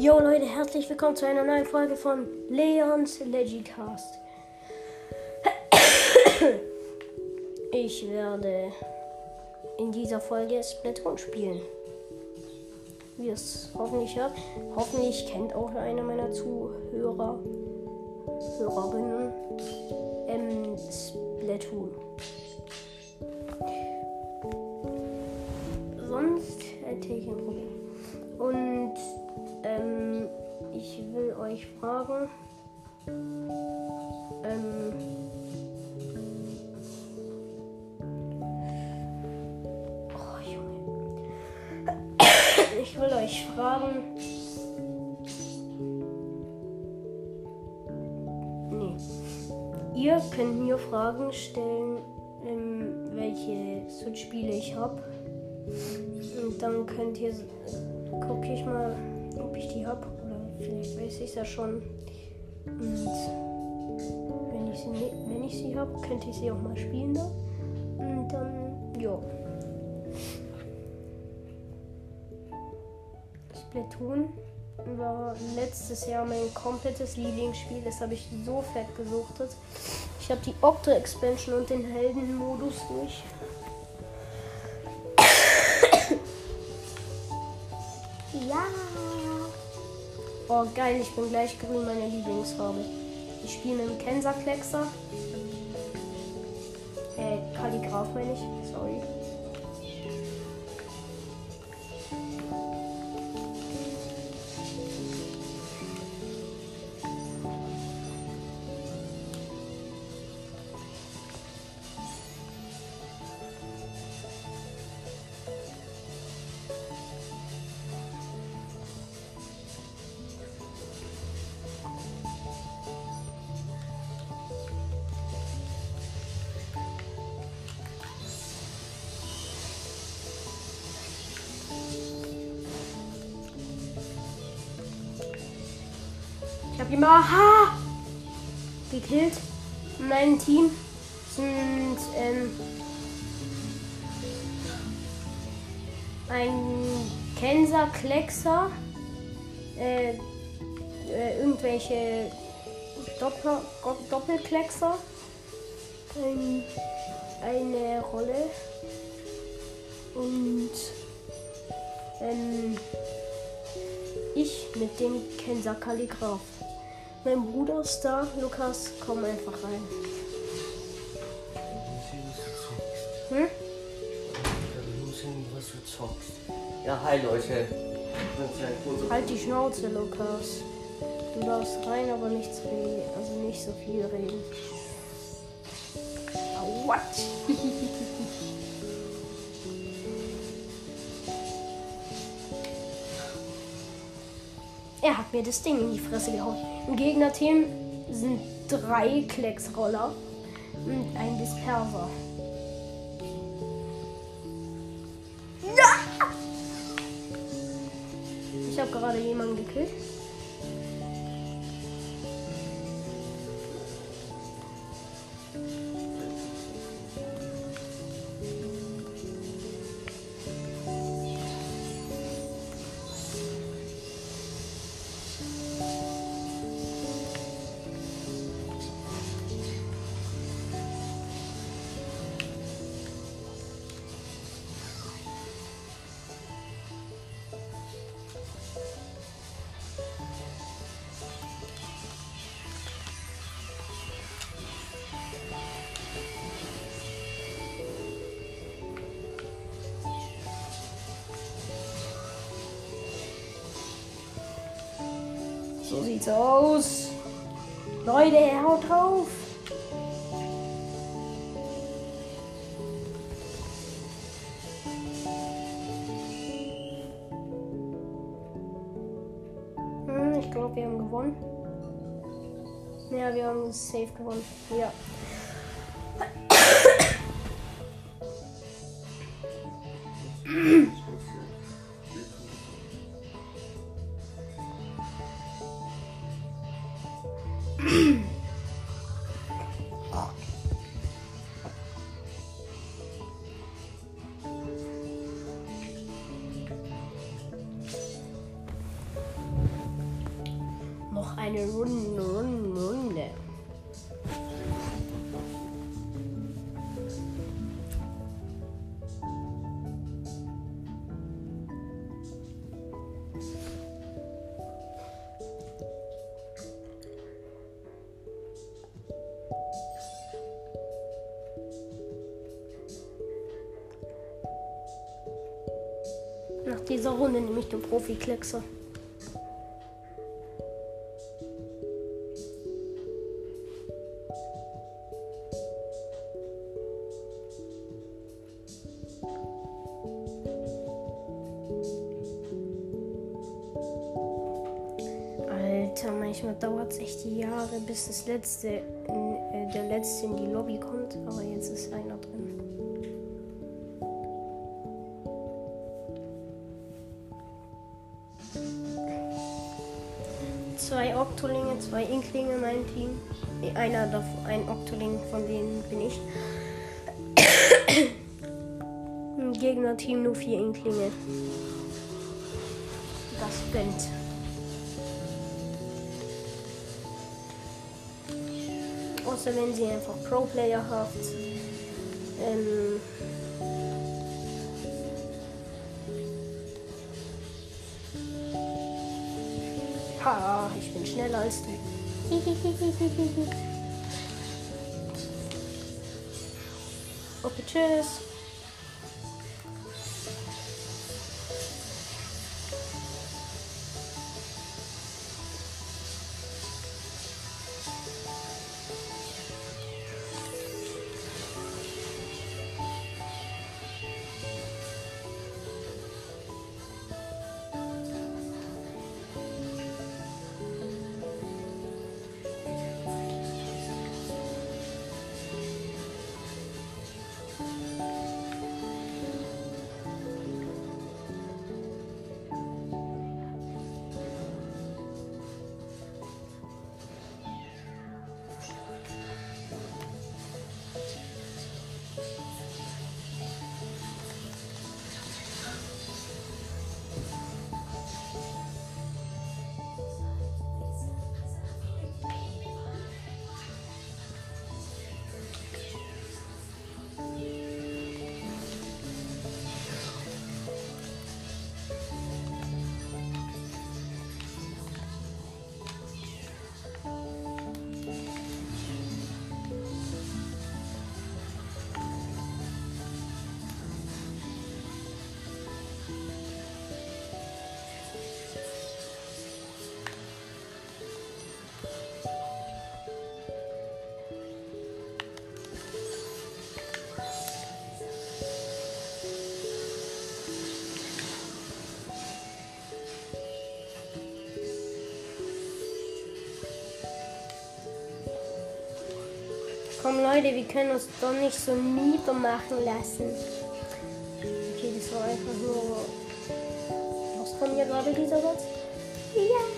Jo Leute, herzlich willkommen zu einer neuen Folge von Leons Legicast. Ich werde in dieser Folge Splatoon spielen. Wie ihr es hoffentlich hört. Hoffentlich kennt auch einer meiner Zuhörer, Hörerinnen, ähm, Splatoon. Ich will euch fragen. Nee. Ihr könnt mir Fragen stellen, ähm, welche Switch-Spiele ich habe. Und dann könnt ihr gucke ich mal, ob ich die habe. Oder vielleicht weiß ich es ja schon. Und wenn ich sie, sie habe, könnte ich sie auch mal spielen da. Und dann, ja. Splatoon war letztes Jahr mein komplettes Lieblingsspiel. Das habe ich so fett gesuchtet. Ich habe die Octo Expansion und den Heldenmodus durch. Ja. Oh, geil, ich bin gleich grün, meine Lieblingsfarbe. Ich spiele mit dem Kenser Kleckser. Äh, Kalligraph meine ich. Sorry. Ich habe ihn aha, gekillt. Mein Team sind ähm, ein Kenser Kleckser, äh, äh, irgendwelche Doppel Doppelkleckser, ein, eine Rolle und ähm, ich mit dem Kenser Kalligraph. Mein Bruder ist da. Lukas, komm einfach rein. Hm? was du zockst. Ja, hi Leute. Halt die Schnauze, Lukas. Du darfst rein, aber nichts reden. Also nicht so viel reden. Oh, what? Er hat mir das Ding in die Fresse gehauen. Im Gegnerteam sind drei Klecksroller und ein Disperser. Ja! Ich habe gerade jemanden gekillt. So sieht's aus. Leute, haut drauf. Glaube, wir haben gewonnen. Ja, wir haben safe gewonnen. Ja. Eine Runde, Runde, Runde. Nach dieser Runde nehme ich den Profi-Kleckser. Dauert es echt Jahre, bis das letzte, äh, der letzte in die Lobby kommt. Aber jetzt ist einer drin. Zwei Oktolinge, zwei Inklinge, mein Team. Nee, Einer davon, ein Oktoling von denen bin ich. Im Gegnerteam nur vier Inklinge. Das gönnt. Außer wenn sie einfach Pro-Player habt. Ähm, ha, ich bin schneller als du. Okay, tschüss. Leute, wir können uns doch nicht so niedermachen lassen. Okay, das war einfach nur. Was kommt hier gerade dieser Satz? Ja.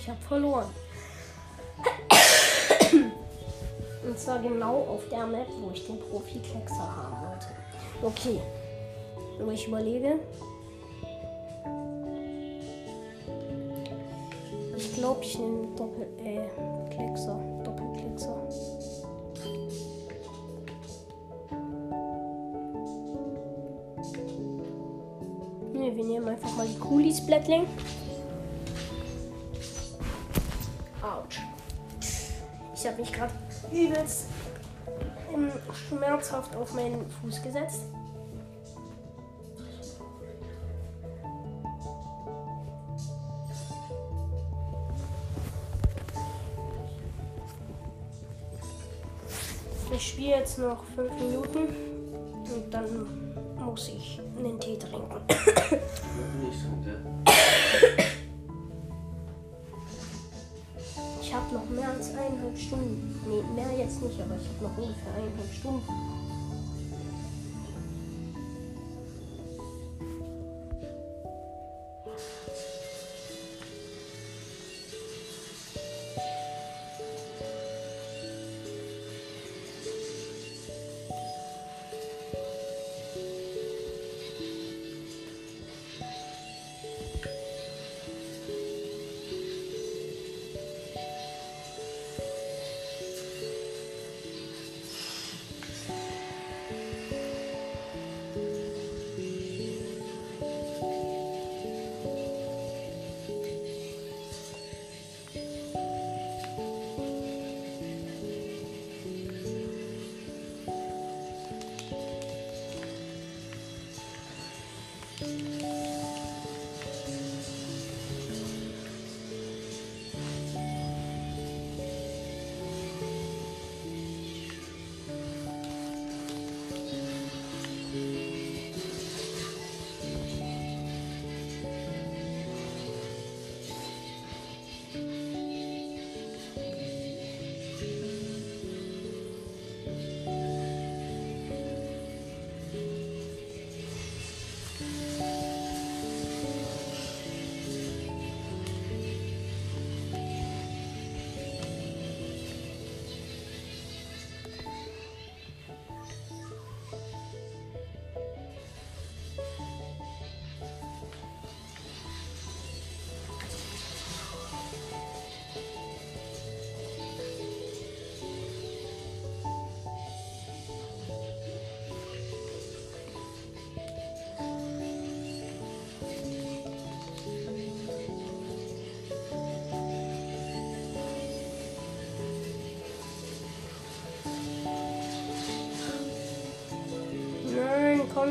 Ich habe verloren. Und zwar genau auf der Map, wo ich den Profi-Kleckser haben wollte. Okay. Und ich überlege. Ich glaube, ich nehme Doppel, äh, Kleckser. Doppelkleckser. Ne, wir nehmen einfach mal die Coolies Blattling. Ich habe mich gerade übelst schmerzhaft auf meinen Fuß gesetzt. Ich spiele jetzt noch fünf Minuten und dann muss ich einen Tee trinken. Habe noch mehr als eineinhalb Stunden. Nee, mehr jetzt nicht, aber ich habe noch ungefähr eineinhalb Stunden.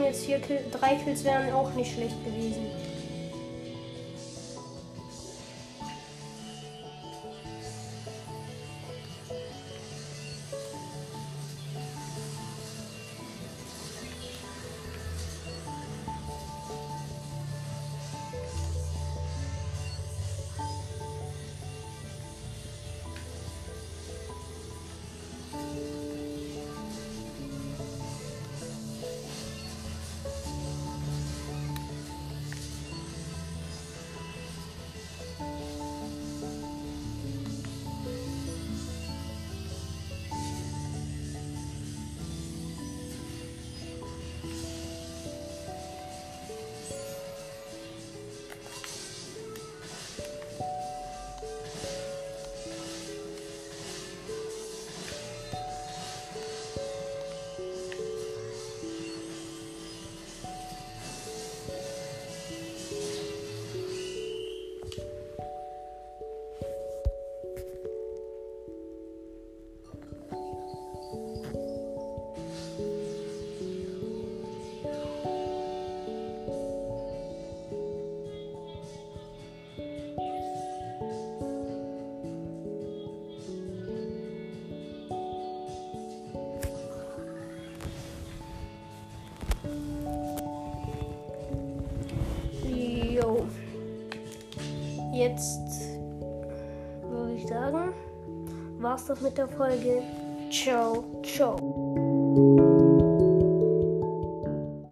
Jetzt Kill, drei Kills wären auch nicht schlecht gewesen. War's das mit der Folge. Ciao, ciao.